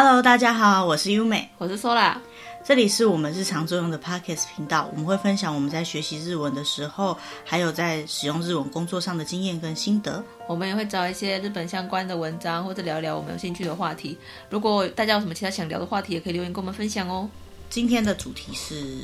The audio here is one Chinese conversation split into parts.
Hello，大家好，我是优美，我是 Sola，这里是我们日常作用的 Podcast 频道，我们会分享我们在学习日文的时候，还有在使用日文工作上的经验跟心得。我们也会找一些日本相关的文章，或者聊聊我们有兴趣的话题。如果大家有什么其他想聊的话题，也可以留言跟我们分享哦。今天的主题是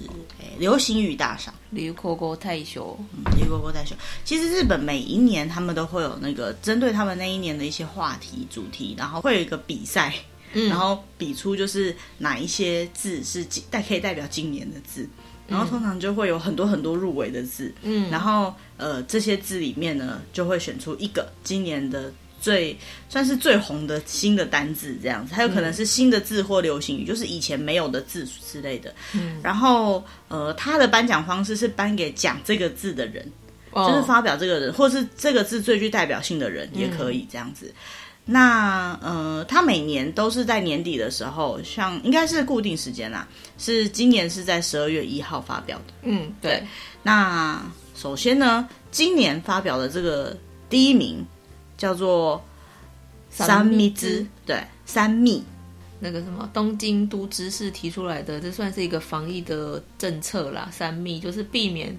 流行语大赏，流行语大赏。嗯，流行语大赏。其实日本每一年他们都会有那个针对他们那一年的一些话题主题，然后会有一个比赛。嗯、然后比出就是哪一些字是代可以代表今年的字，然后通常就会有很多很多入围的字，嗯，然后呃这些字里面呢就会选出一个今年的最算是最红的新的单字这样子，还有可能是新的字或流行语，就是以前没有的字之类的，嗯，然后呃他的颁奖方式是颁给讲这个字的人，哦、就是发表这个人或是这个字最具代表性的人也可以这样子。嗯那呃，他每年都是在年底的时候，像应该是固定时间啦，是今年是在十二月一号发表的。嗯，对。对，那首先呢，今年发表的这个第一名叫做三密之，对，三密。那个什么东京都知事提出来的，这算是一个防疫的政策啦。三密就是避免。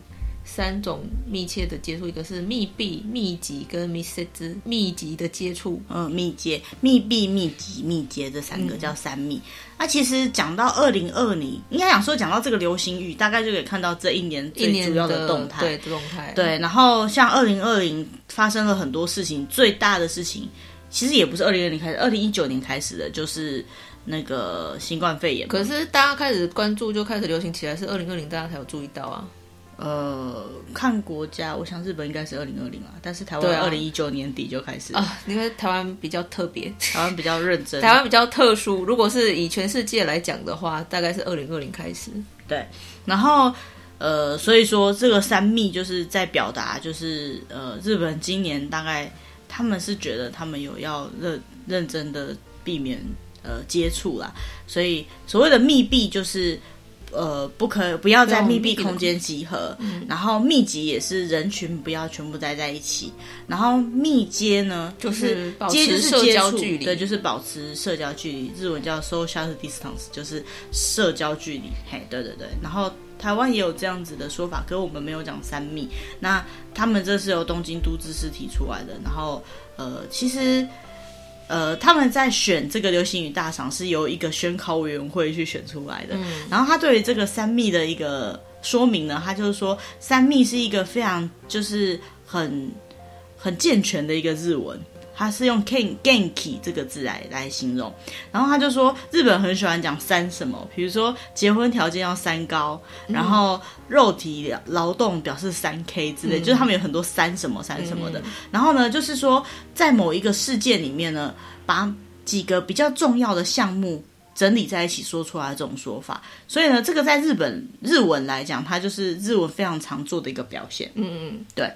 三种密切的接触，一个是密闭、密集跟密接之密集的接触。嗯，密接、密闭、密集、密接这三个叫三密。那、嗯啊、其实讲到二零二零，应该讲说讲到这个流行语，大概就可以看到这一年最主要的动态。对，动态。对，然后像二零二零发生了很多事情，最大的事情其实也不是二零二零开始，二零一九年开始的，就是那个新冠肺炎。可是大家开始关注，就开始流行起来，是二零二零大家才有注意到啊。呃，看国家，我想日本应该是二零二零啊，但是台湾二零一九年底就开始啊，因为台湾比较特别，台湾比较认真，台湾比较特殊。如果是以全世界来讲的话，大概是二零二零开始。对，然后呃，所以说这个三密就是在表达，就是呃，日本今年大概他们是觉得他们有要认认真的避免呃接触啦，所以所谓的密闭就是。呃，不可不要在密闭空间集合，嗯、然后密集也是人群不要全部待在一起，然后密接呢就是接就是社交距离，对，就是保持社交距离，日文叫 social distance，就是社交距离。嘿，对对对，然后台湾也有这样子的说法，可是我们没有讲三密，那他们这是由东京都知事提出来的，然后呃，其实。呃，他们在选这个流行语大赏是由一个选考委员会去选出来的。嗯，然后他对于这个三密的一个说明呢，他就是说三密是一个非常就是很很健全的一个日文。他是用 “ken genki” 这个字来来形容，然后他就说日本很喜欢讲三什么，比如说结婚条件要三高，然后肉体劳动表示三 K 之类，嗯、就是他们有很多三什么三什么的。嗯、然后呢，就是说在某一个事件里面呢，把几个比较重要的项目整理在一起说出来这种说法。所以呢，这个在日本日文来讲，它就是日文非常常做的一个表现。嗯嗯，对。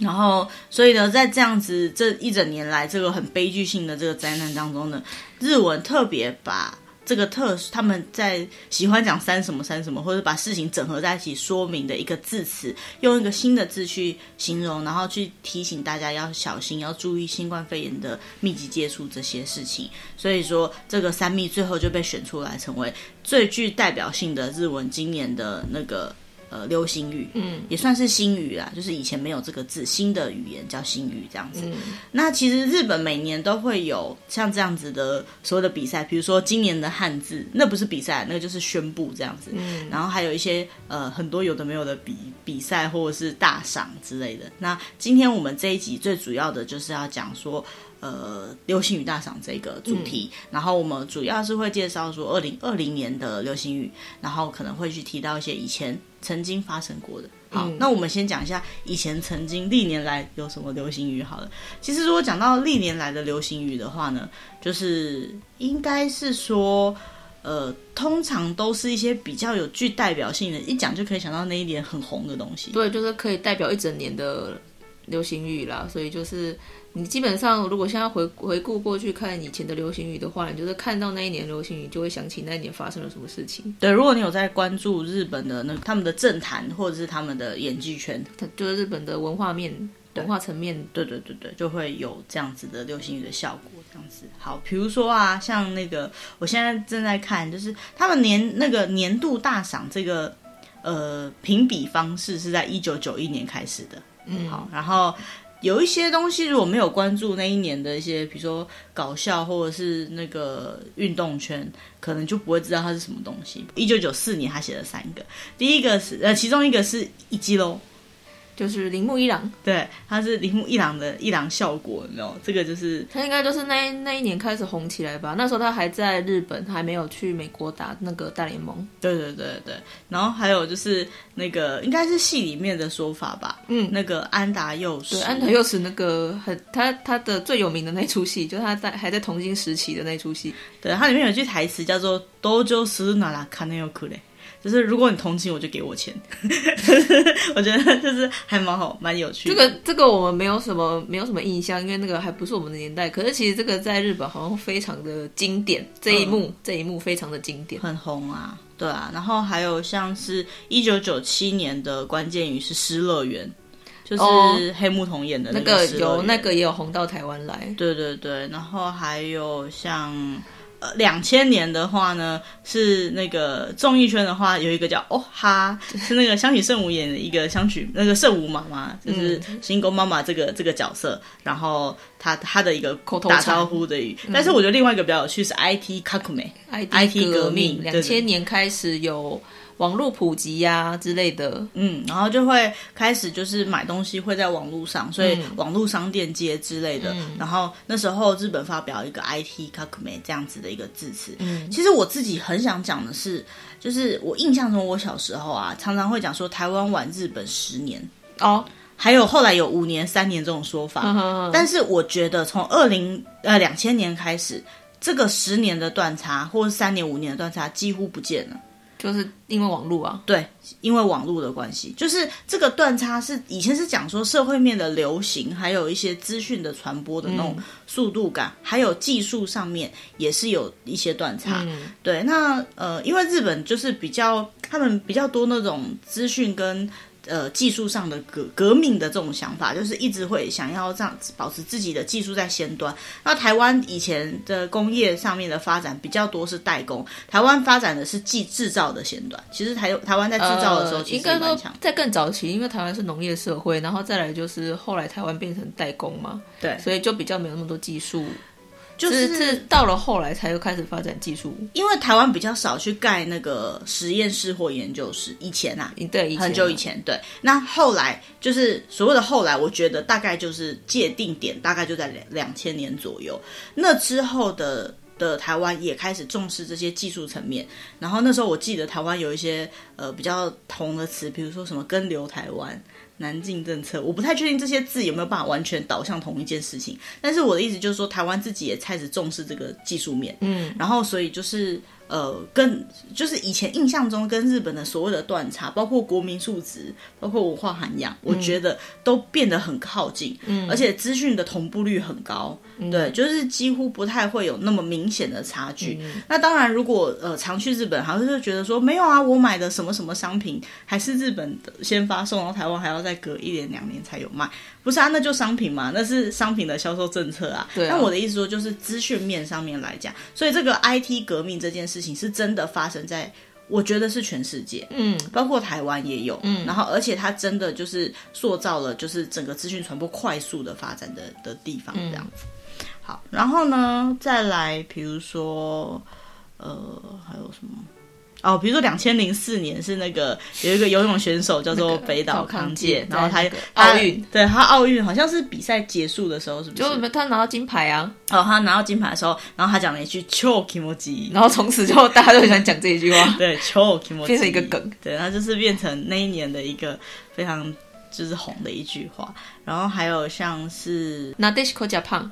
然后，所以呢，在这样子这一整年来，这个很悲剧性的这个灾难当中呢，日文特别把这个特他们在喜欢讲三什么三什么，或者把事情整合在一起说明的一个字词，用一个新的字去形容，然后去提醒大家要小心，要注意新冠肺炎的密集接触这些事情。所以说，这个三密最后就被选出来成为最具代表性的日文今年的那个。呃，流行语，嗯，也算是新语啦，就是以前没有这个字，新的语言叫新语这样子。嗯、那其实日本每年都会有像这样子的所有的比赛，比如说今年的汉字，那不是比赛，那个就是宣布这样子。嗯，然后还有一些呃很多有的没有的比比赛或者是大赏之类的。那今天我们这一集最主要的就是要讲说。呃，流行语大赏这个主题，嗯、然后我们主要是会介绍说二零二零年的流行语，然后可能会去提到一些以前曾经发生过的。好，嗯、那我们先讲一下以前曾经历年来有什么流行语好了。其实如果讲到历年来的流行语的话呢，就是应该是说，呃，通常都是一些比较有具代表性的，一讲就可以想到那一年很红的东西。对，就是可以代表一整年的流行语啦，所以就是。你基本上，如果现在回回顾过去看以前的流行语的话，你就是看到那一年流行语，就会想起那一年发生了什么事情。对，如果你有在关注日本的那他们的政坛或者是他们的演技圈，就是日本的文化面、文化层面，对对对对，就会有这样子的流行语的效果。这样子。好，比如说啊，像那个我现在正在看，就是他们年那个年度大赏这个呃评比方式是在一九九一年开始的。好，然后。有一些东西，如果没有关注那一年的一些，比如说搞笑或者是那个运动圈，可能就不会知道它是什么东西。一九九四年，他写了三个，第一个是呃，其中一个是一击喽。就是铃木一郎，对，他是铃木一郎的一郎效果，有没有？这个就是他应该就是那那一年开始红起来吧。那时候他还在日本，还没有去美国打那个大联盟。对对对对，然后还有就是那个应该是戏里面的说法吧，嗯，那个安达佑实，对，安达佑实那个很他他的最有名的那出戏，就是他在还在童星时期的那出戏，对，它里面有句台词叫做“多久是哪拉卡内有苦嘞”。就是如果你同情我，就给我钱。我觉得就是还蛮好，蛮有趣的。这个这个我们没有什么没有什么印象，因为那个还不是我们的年代。可是其实这个在日本好像非常的经典，这一幕、嗯、这一幕非常的经典，很红啊。对啊，然后还有像是一九九七年的关键语是《失乐园》，就是黑木瞳演的那个、哦、那个有那个也有红到台湾来。对对对，然后还有像。呃，两千年的话呢，是那个综艺圈的话，有一个叫哦哈，是那个香取慎吾演的一个香取那个圣吾妈妈，就是新宫妈妈这个、嗯、这个角色，然后她她的一个打招呼的语。但是我觉得另外一个比较有趣是 IT 革命，IT 革命，两千年开始有。网络普及呀、啊、之类的，嗯，然后就会开始就是买东西会在网络上，所以网络商店街之类的。嗯、然后那时候日本发表一个 IT 革命这样子的一个字词。嗯，其实我自己很想讲的是，就是我印象中我小时候啊，常常会讲说台湾晚日本十年哦，还有后来有五年、三年这种说法。嗯、但是我觉得从二零呃两千年开始，这个十年的断差或者三年、五年的断差几乎不见了。就是因为网络啊，对，因为网络的关系，就是这个断差是以前是讲说社会面的流行，还有一些资讯的传播的那种速度感，嗯、还有技术上面也是有一些断差。嗯、对，那呃，因为日本就是比较他们比较多那种资讯跟。呃，技术上的革革命的这种想法，就是一直会想要这样子保持自己的技术在先端。那台湾以前的工业上面的发展比较多是代工，台湾发展的是技制造的先端。其实台台湾在制造的时候其实蛮强，应该说在更早期，因为台湾是农业社会，然后再来就是后来台湾变成代工嘛，对，所以就比较没有那么多技术。就是，是到了后来才又开始发展技术，因为台湾比较少去盖那个实验室或研究室。以前啊，对，很久以前，对。那后来就是所谓的后来，我觉得大概就是界定点，大概就在两两千年左右。那之后的的台湾也开始重视这些技术层面。然后那时候我记得台湾有一些呃比较红的词，比如说什么“跟流台湾”。南进政策，我不太确定这些字有没有办法完全导向同一件事情，但是我的意思就是说，台湾自己也开始重视这个技术面，嗯，然后所以就是。呃，跟就是以前印象中跟日本的所谓的断差，包括国民素质，包括文化涵养，嗯、我觉得都变得很靠近，嗯，而且资讯的同步率很高，嗯、对，就是几乎不太会有那么明显的差距。嗯、那当然，如果呃常去日本，好像就觉得说没有啊，我买的什么什么商品还是日本的先发送然后台湾，还要再隔一年两年才有卖，不是啊？那就商品嘛，那是商品的销售政策啊。对啊。那我的意思说，就是资讯面上面来讲，所以这个 IT 革命这件事。事情是真的发生在，我觉得是全世界，嗯，包括台湾也有，嗯，然后而且它真的就是塑造了，就是整个资讯传播快速的发展的的地方，这样子。嗯、好，然后呢，再来，比如说，呃，还有什么？哦，比如说两千零四年是那个有一个游泳选手叫做北岛康介，然后他奥运，对他奥运好像是比赛结束的时候，是不是？就他拿到金牌啊！哦，他拿到金牌的时候，然后他讲了一句“超気持ち”，然后从此之后大家都很喜欢讲这一句话，对，超気持ち变成一个梗，对，他就是变成那一年的一个非常就是红的一句话。然后还有像是なでしこジャパン。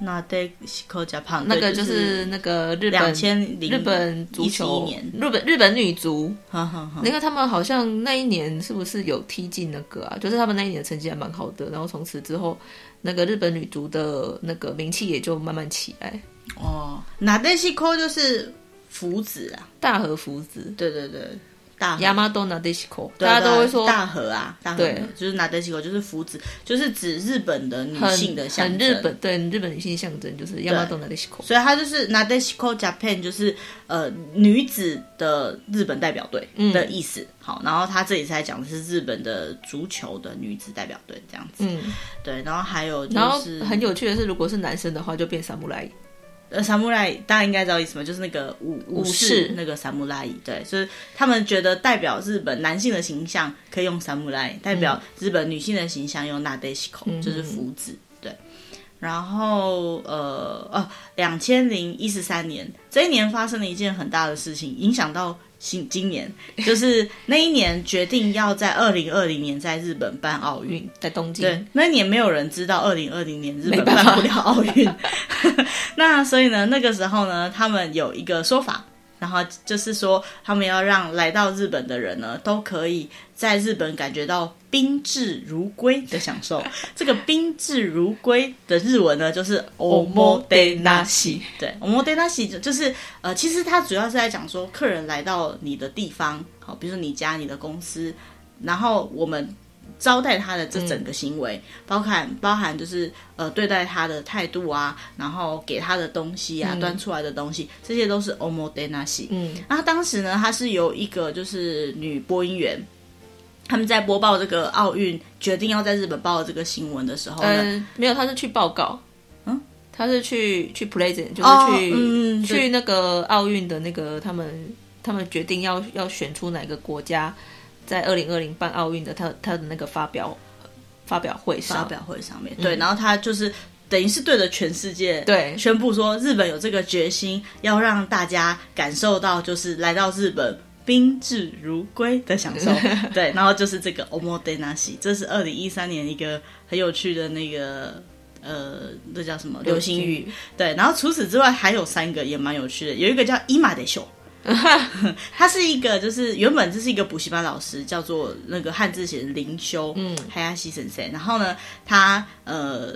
那对西口加胖，那个就是那个日本日本足球年，日本日本女足，那个他们好像那一年是不是有踢进那个啊？就是他们那一年的成绩还蛮好的，然后从此之后，那个日本女足的那个名气也就慢慢起来。哦，那对西口就是福子啊，大和福子，对对对。大亚麻多纳德西口，对大家都会说大河啊，大河。对，就是纳德西口，就是福子，就是指日本的女性的象征，很日本对日本女性象征就是亚麻多纳德西口，所以它就是纳德西口 Japan，就是呃女子的日本代表队的意思。嗯、好，然后他这里在讲的是日本的足球的女子代表队这样子。嗯，对，然后还有就是很有趣的是，如果是男生的话，就变萨姆莱。呃，萨姆莱大家应该知道意思吗？就是那个武武士那个萨姆莱，对，就是他们觉得代表日本男性的形象可以用萨姆莱，代表日本女性的形象用なでしこ，就是福子，对。然后呃呃，两千零一十三年这一年发生了一件很大的事情，影响到。 新今年就是那一年决定要在二零二零年在日本办奥运，在东京。对，那一年没有人知道二零二零年日本办不了奥运。那所以呢，那个时候呢，他们有一个说法。然后就是说，他们要让来到日本的人呢，都可以在日本感觉到宾至如归的享受。这个宾至如归的日文呢，就是 omotenashi。对，omotenashi 就是呃，其实它主要是在讲说，客人来到你的地方，好，比如说你家、你的公司，然后我们。招待他的这整个行为，嗯、包含包含就是呃对待他的态度啊，然后给他的东西啊，嗯、端出来的东西，这些都是 omodenashi。嗯，那当时呢，他是由一个就是女播音员，他们在播报这个奥运决定要在日本报这个新闻的时候呢，呃、没有，他是去报告，嗯，他是去去 present，就是去、去那个奥运的那个他们他们决定要要选出哪个国家。在二零二零办奥运的他他的那个发表发表会上，发表会上面，对，嗯、然后他就是等于是对着全世界对宣布说，日本有这个决心，要让大家感受到就是来到日本宾至如归的享受，对，然后就是这个 omotenashi，这是二零一三年一个很有趣的那个呃，这叫什么流行语？对，然后除此之外还有三个也蛮有趣的，有一个叫今でしょ。 他是一个，就是原本这是一个补习班老师，叫做那个汉字写的灵修，嗯，海亚西先生。然后呢，他呃，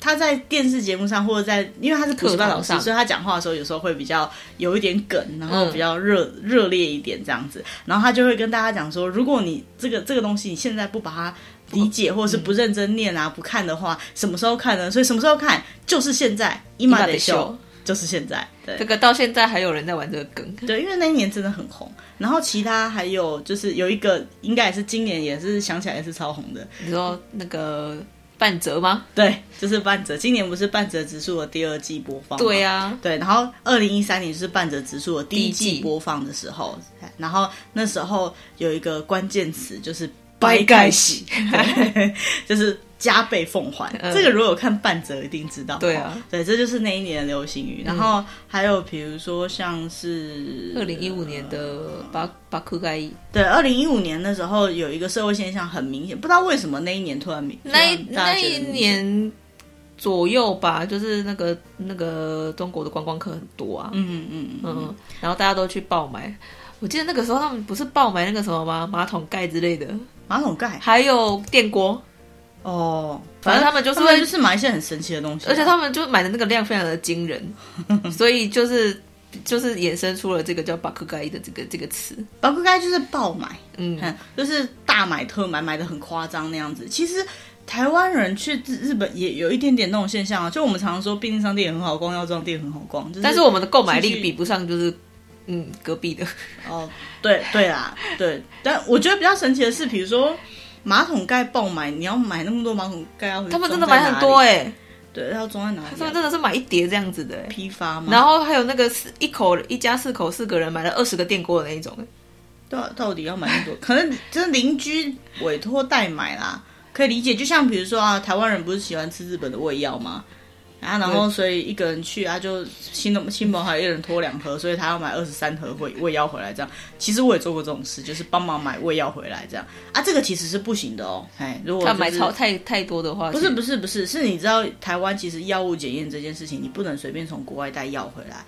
他在电视节目上或者在，因为他是补习班老师，所以他讲话的时候有时候会比较有一点梗，然后比较热、嗯、热烈一点这样子。然后他就会跟大家讲说，如果你这个这个东西你现在不把它理解，或者是不认真念啊，不看的话，什么时候看呢？所以什么时候看？就是现在，今でしょ。 就是现在，对，这个到现在还有人在玩这个梗，对，因为那一年真的很红。然后其他还有就是有一个，应该也是今年也是想起来也是超红的。你说那个半泽吗？对，就是半泽。今年不是半泽直树的第二季播放？对呀、啊，对。然后二零一三年就是半泽直树的第一季播放的时候，然后那时候有一个关键词就是掰盖洗，就是。加倍奉还，嗯、这个如果有看半泽一定知道。对啊，对，这就是那一年的流行语。嗯、然后还有比如说像是二零一五年的巴巴库盖，对，二零一五年的时候有一个社会现象很明显，不知道为什么那一年突然明，那一那一年左右吧，就是那个那个中国的观光客很多啊，嗯嗯嗯嗯，然后大家都去爆买。我记得那个时候他们不是爆买那个什么吗？马桶盖之类的，马桶盖，还有电锅。哦，反正他们就是会就是买一些很神奇的东西，啊，而且他们就买的那个量非常的惊人，所以就是就是衍生出了这个叫“巴克盖”的这个这个词。巴克盖就是爆买，嗯，就是大买特买，买的很夸张那样子。其实台湾人去日本也有一点点那种现象啊，就我们常常说便利商店很好逛，药妆店很好逛，就是，但是我们的购买力比不上就是嗯隔壁的。哦，对对啦，对，但我觉得比较神奇的是，比如说。马桶盖爆买，你要买那么多马桶盖要？他们真的买很多哎、欸，对，要装在哪里？他们真的是买一叠这样子的、欸、批发吗？然后还有那个四一口一家四口四个人买了二十个电锅的那一种、欸，到到底要买那么多？可能就是邻居委托代买啦，可以理解。就像比如说啊，台湾人不是喜欢吃日本的胃药吗？啊，然后所以一个人去啊，就亲朋亲朋还有一人拖两盒，所以他要买二十三盒胃胃药回来。这样，其实我也做过这种事，就是帮忙买胃药回来这样。啊，这个其实是不行的哦。哎，如果、就是、他买超太太多的话，不是不是不是，是你知道台湾其实药物检验这件事情，你不能随便从国外带药回来。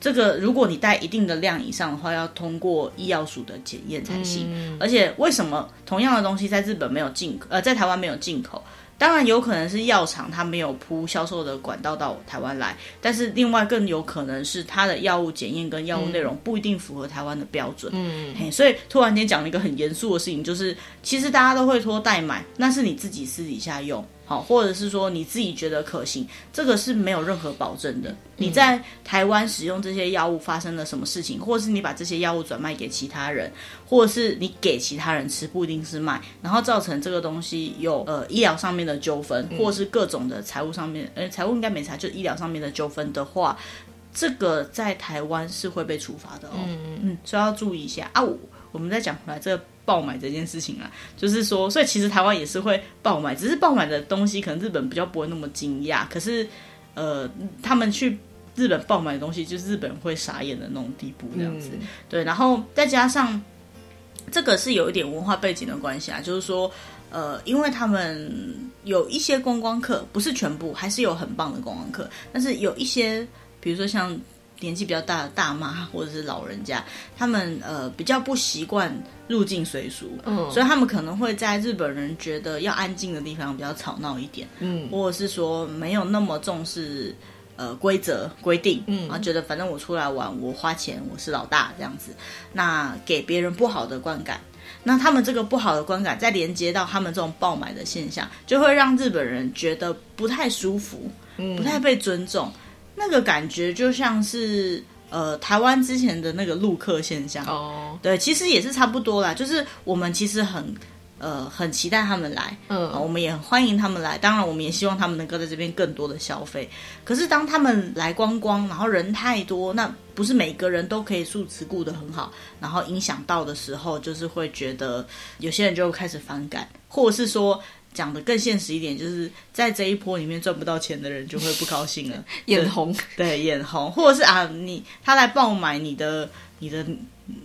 这个如果你带一定的量以上的话，要通过医药署的检验才行。嗯、而且为什么同样的东西在日本没有进口，呃，在台湾没有进口？当然有可能是药厂它没有铺销售的管道到台湾来，但是另外更有可能是它的药物检验跟药物内容不一定符合台湾的标准。嗯，嘿，所以突然间讲了一个很严肃的事情，就是其实大家都会托代买，那是你自己私底下用。好，或者是说你自己觉得可行，这个是没有任何保证的。你在台湾使用这些药物发生了什么事情，或者是你把这些药物转卖给其他人，或者是你给其他人吃，不一定是卖，然后造成这个东西有呃医疗上面的纠纷，或者是各种的财务上面，呃财务应该没差，就医疗上面的纠纷的话，这个在台湾是会被处罚的哦。嗯嗯，所以要注意一下啊。我我们再讲回来这个。爆买这件事情啊，就是说，所以其实台湾也是会爆买，只是爆买的东西可能日本比较不会那么惊讶。可是，呃，他们去日本爆买的东西，就是日本会傻眼的那种地步，这样子。嗯、对，然后再加上这个是有一点文化背景的关系啊，就是说，呃，因为他们有一些观光客，不是全部，还是有很棒的观光客，但是有一些，比如说像。年纪比较大的大妈或者是老人家，他们呃比较不习惯入境随俗，嗯，所以他们可能会在日本人觉得要安静的地方比较吵闹一点，嗯，或者是说没有那么重视呃规则规定，嗯，然后觉得反正我出来玩，我花钱，我是老大这样子，那给别人不好的观感，那他们这个不好的观感再连接到他们这种爆买的现象，就会让日本人觉得不太舒服，嗯，不太被尊重。那个感觉就像是呃台湾之前的那个陆客现象哦，oh. 对，其实也是差不多啦。就是我们其实很呃很期待他们来，嗯、呃，我们也很欢迎他们来。当然，我们也希望他们能够在这边更多的消费。可是当他们来观光，然后人太多，那不是每个人都可以素质顾得很好，然后影响到的时候，就是会觉得有些人就开始反感，或者是说。讲的更现实一点，就是在这一波里面赚不到钱的人就会不高兴了，眼红，对，眼红，或者是啊，你他来爆买你的你的。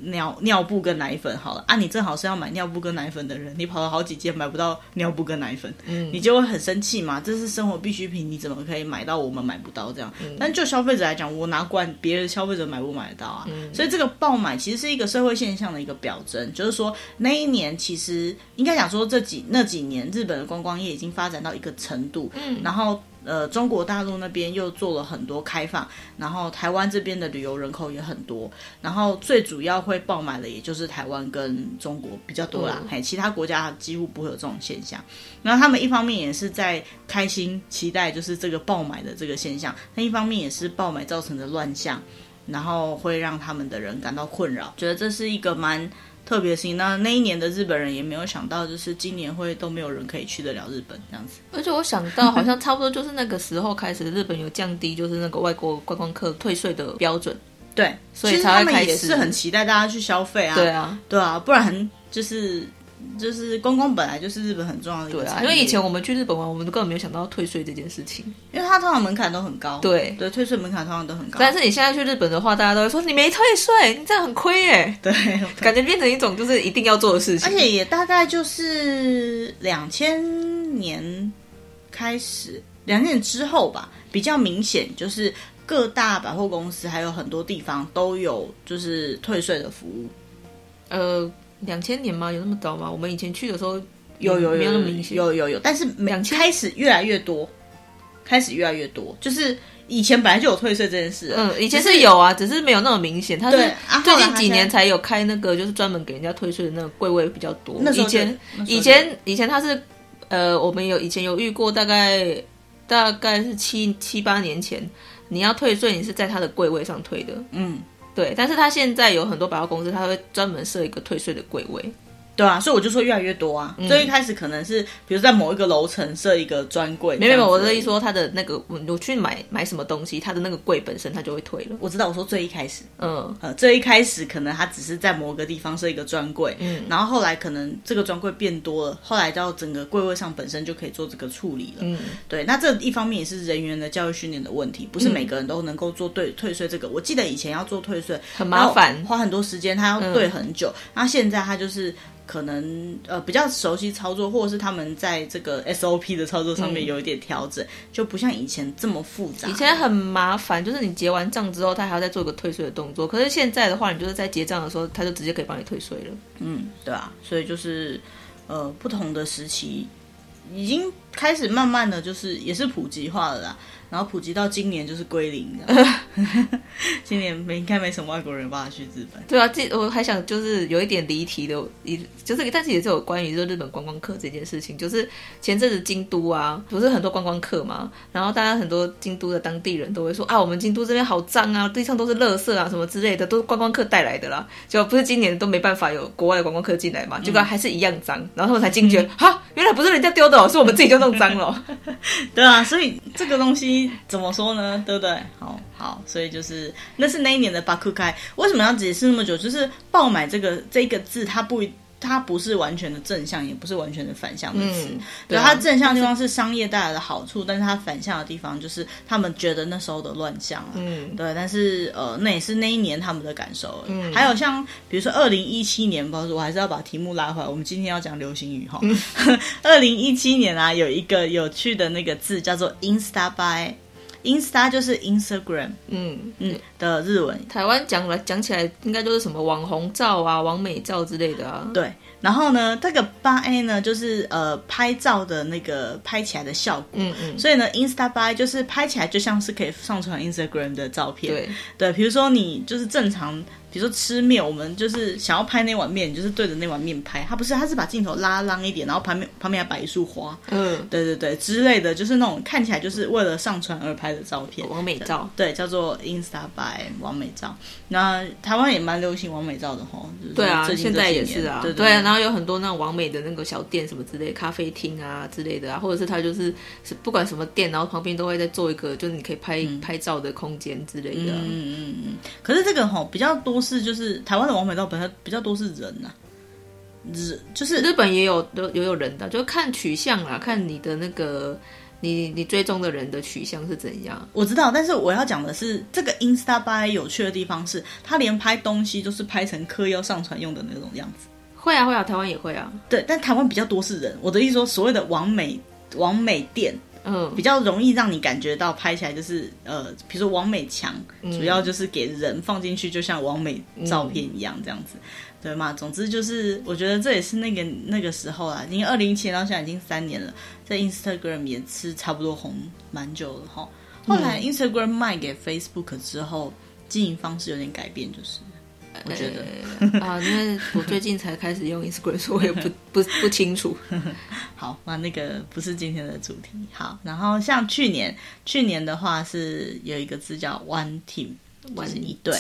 尿尿布跟奶粉好了啊，你正好是要买尿布跟奶粉的人，你跑了好几间买不到尿布跟奶粉，嗯，你就会很生气嘛。这是生活必需品，你怎么可以买到我们买不到这样？嗯、但就消费者来讲，我哪管别人消费者买不买得到啊？嗯、所以这个爆买其实是一个社会现象的一个表征，就是说那一年其实应该讲说这几那几年日本的观光业已经发展到一个程度，嗯，然后。呃，中国大陆那边又做了很多开放，然后台湾这边的旅游人口也很多，然后最主要会爆满的也就是台湾跟中国比较多啦，嘿、嗯，其他国家几乎不会有这种现象。然后他们一方面也是在开心期待，就是这个爆买的这个现象，那一方面也是爆买造成的乱象，然后会让他们的人感到困扰，觉得这是一个蛮。特别是那那一年的日本人也没有想到，就是今年会都没有人可以去得了日本这样子。而且我想到，好像差不多就是那个时候开始，日本有降低就是那个外国观光客退税的标准。对，所以他们也是很期待大家去消费啊。对啊，对啊，不然就是。就是公公本来就是日本很重要的一个，对啊，因为以前我们去日本玩，我们都根本没有想到退税这件事情，因为它通常门槛都很高。对对，退税门槛通常都很高。但是你现在去日本的话，大家都会说你没退税，你这样很亏耶。对，感觉变成一种就是一定要做的事情。而且也大概就是两千年开始，两年之后吧，比较明显就是各大百货公司还有很多地方都有就是退税的服务。呃。两千年吗？有那么早吗？我们以前去的时候有有有没有那么明显？有有有，但是两千开始越来越多，开始越来越多。就是以前本来就有退税这件事，嗯，以前是有啊，只是没有那么明显。他是最近几年才有开那个，就是专门给人家退税的那个柜位比较多。那以前以前以前他是呃，我们有以前有遇过，大概大概是七七八年前，你要退税，你是在他的柜位上退的，嗯。对，但是他现在有很多百货公司，他会专门设一个退税的柜位。对啊，所以我就说越来越多啊。最、嗯、一开始可能是，比如在某一个楼层设一个专柜。没有没有，我的意思说他的那个，我去买买什么东西，他的那个柜本身他就会退了。我知道，我说最一开始，嗯呃，最一开始可能他只是在某个地方设一个专柜，嗯，然后后来可能这个专柜变多了，后来到整个柜位上本身就可以做这个处理了。嗯，对，那这一方面也是人员的教育训练的问题，不是每个人都能够做对退税这个。我记得以前要做退税很麻烦，花很多时间，他要对很久。那、嗯、现在他就是。可能呃比较熟悉操作，或者是他们在这个 SOP 的操作上面有一点调整，嗯、就不像以前这么复杂。以前很麻烦，就是你结完账之后，他还要再做一个退税的动作。可是现在的话，你就是在结账的时候，他就直接可以帮你退税了。嗯，对啊，所以就是呃不同的时期，已经开始慢慢的就是也是普及化了啦。然后普及到今年就是归零的，今年没应该没什么外国人有办法去日本。对啊，这我还想就是有一点离题的，一就是但是也是有关于就日本观光客这件事情，就是前阵子京都啊，不是很多观光客嘛，然后大家很多京都的当地人都会说啊，我们京都这边好脏啊，地上都是垃圾啊什么之类的，都是观光客带来的啦。就不是今年都没办法有国外的观光客进来嘛，结果还是一样脏，然后他们才惊觉，哈、嗯，原来不是人家丢的哦，是我们自己就弄脏了。对啊，所以这个东西。怎么说呢？对不对？好好，所以就是那是那一年的巴库开。为什么要解释那么久？就是爆买这个这个字，它不它不是完全的正向，也不是完全的反向的词。嗯、对，它正向的地方是商业带来的好处，但是它反向的地方就是他们觉得那时候的乱象。嗯，对。但是呃，那也是那一年他们的感受。嗯，还有像比如说二零一七年，不好意思，我还是要把题目拉回来。我们今天要讲流行语哈。二零一七年啊，有一个有趣的那个字叫做 Insta Buy。Insta 就是 Instagram，嗯嗯的日文。台湾讲来讲起来，应该就是什么网红照啊、网美照之类的啊。对，然后呢，这个八 A 呢，就是呃拍照的那个拍起来的效果。嗯嗯。所以呢，Insta Buy 就是拍起来就像是可以上传 Instagram 的照片。对对，比如说你就是正常。比如说吃面，我们就是想要拍那碗面，就是对着那碗面拍。他不是，他是把镜头拉浪一点，然后旁边旁边还摆一束花，嗯，对对对之类的，就是那种看起来就是为了上传而拍的照片，完美照，对，叫做 Insta by 完美照。那台湾也蛮流行完美照的吼，就是、对啊，现在也是啊，对对，对啊，然后有很多那种完美的那个小店什么之类，咖啡厅啊之类的啊，或者是他就是是不管什么店，然后旁边都会再做一个，就是你可以拍、嗯、拍照的空间之类的、啊。嗯嗯嗯。可是这个吼比较多是就是台湾的王美照本来比较多是人呐、啊，日就是日本也有都也有人的，就看取向啦，看你的那个你你追踪的人的取向是怎样。我知道，但是我要讲的是这个 Insta Buy 有趣的地方是，他连拍东西都是拍成刻意要上传用的那种样子。会啊会啊，台湾也会啊。对，但台湾比较多是人。我的意思说，所谓的网美网美店。嗯，比较容易让你感觉到拍起来就是呃，比如说王美强，主要就是给人放进去，就像王美照片一样这样子，嗯、对嘛？总之就是，我觉得这也是那个那个时候啦，因为二零一七年到现在已经三年了，在 Instagram 也是差不多红蛮久了哈。后来 Instagram 卖给 Facebook 之后，经营方式有点改变，就是。我觉得、欸、啊，因为我最近才开始用 Instagram，所以我也不不不清楚。好，那那个不是今天的主题。好，然后像去年，去年的话是有一个字叫 One Team，就是一队。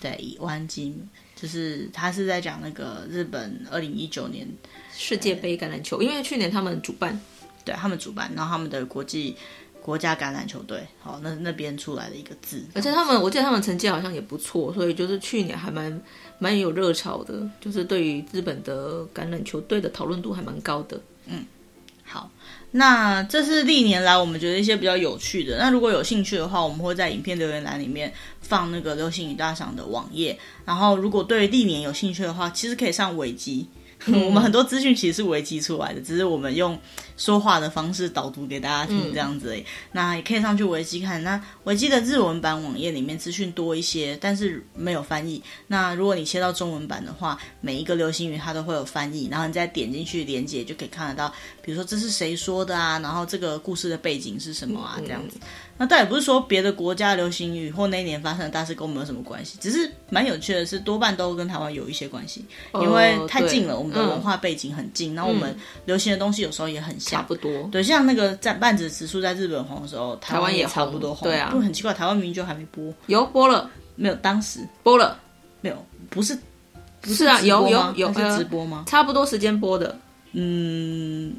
对，One Team，就是他是在讲那个日本二零一九年世界杯橄榄球，因为去年他们主办，对他们主办，然后他们的国际。国家橄榄球队，好，那那边出来的一个字，而且他们，我记得他们成绩好像也不错，所以就是去年还蛮蛮有热潮的，就是对于日本的橄榄球队的讨论度还蛮高的。嗯，好，那这是历年来我们觉得一些比较有趣的。那如果有兴趣的话，我们会在影片留言栏里面放那个流行语大赏的网页。然后，如果对历年有兴趣的话，其实可以上维基。嗯、我们很多资讯其实是维基出来的，只是我们用说话的方式导读给大家听这样子而已。嗯、那也可以上去维基看。那维基的日文版网页里面资讯多一些，但是没有翻译。那如果你切到中文版的话，每一个流行语它都会有翻译，然后你再点进去连接就可以看得到。比如说这是谁说的啊？然后这个故事的背景是什么啊？这样子。那倒也不是说别的国家流行语或那一年发生的大事跟我们有什么关系，只是蛮有趣的是，多半都跟台湾有一些关系，因为太近了，我们的文化背景很近，然后我们流行的东西有时候也很像，差不多。对，像那个在半子指数在日本红的时候，台湾也差不多红。对啊，不很奇怪，台湾明明就还没播，有播了没有？当时播了没有？不是，不是啊，有有有是直播吗？差不多时间播的，嗯。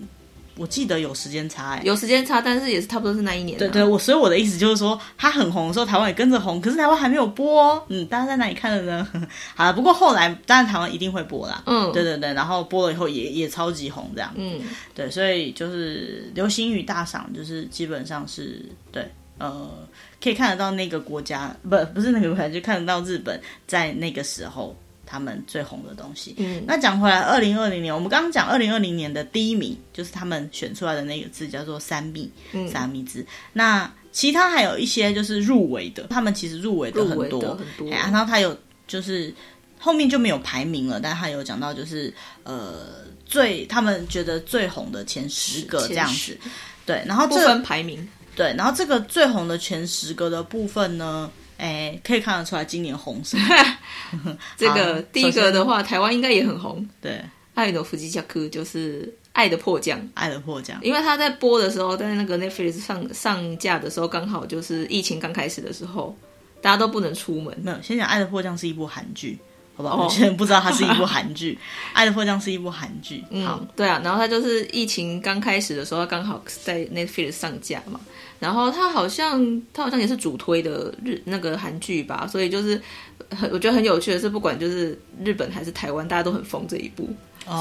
我记得有时间差，哎，有时间差，但是也是差不多是那一年。对对，我所以我的意思就是说，它很红的时候，台湾也跟着红，可是台湾还没有播哦。嗯，大家在哪里看的呢？好了，不过后来当然台湾一定会播啦。嗯，对对对，然后播了以后也也超级红这样。嗯，对，所以就是流行语大赏，就是基本上是对，呃，可以看得到那个国家，不不是那个国家，就看得到日本在那个时候。他们最红的东西。嗯，那讲回来，二零二零年，我们刚刚讲二零二零年的第一名就是他们选出来的那个字，叫做三密，嗯，三密字。那其他还有一些就是入围的，他们其实入围的很多，很多。然后他有就是后面就没有排名了，但他有讲到就是呃最他们觉得最红的前十个这样子，对，然后这不分排名，对，然后这个最红的前十个的部分呢，哎，可以看得出来今年红什么？这个第一个的话，台湾应该也很红，对，爱的伏击加克就是。爱的迫降，爱的迫降，因为他在播的时候，在那个 Netflix 上上架的时候，刚好就是疫情刚开始的时候，大家都不能出门。没有，先讲《爱的迫降》是一部韩剧，我现在不知道它是一部韩剧，《爱的迫降》是一部韩剧。嗯，对啊，然后它就是疫情刚开始的时候，刚好在 Netflix 上架嘛。然后它好像它好像也是主推的日那个韩剧吧，所以就是很我觉得很有趣的是，不管就是日本还是台湾，大家都很疯这一部。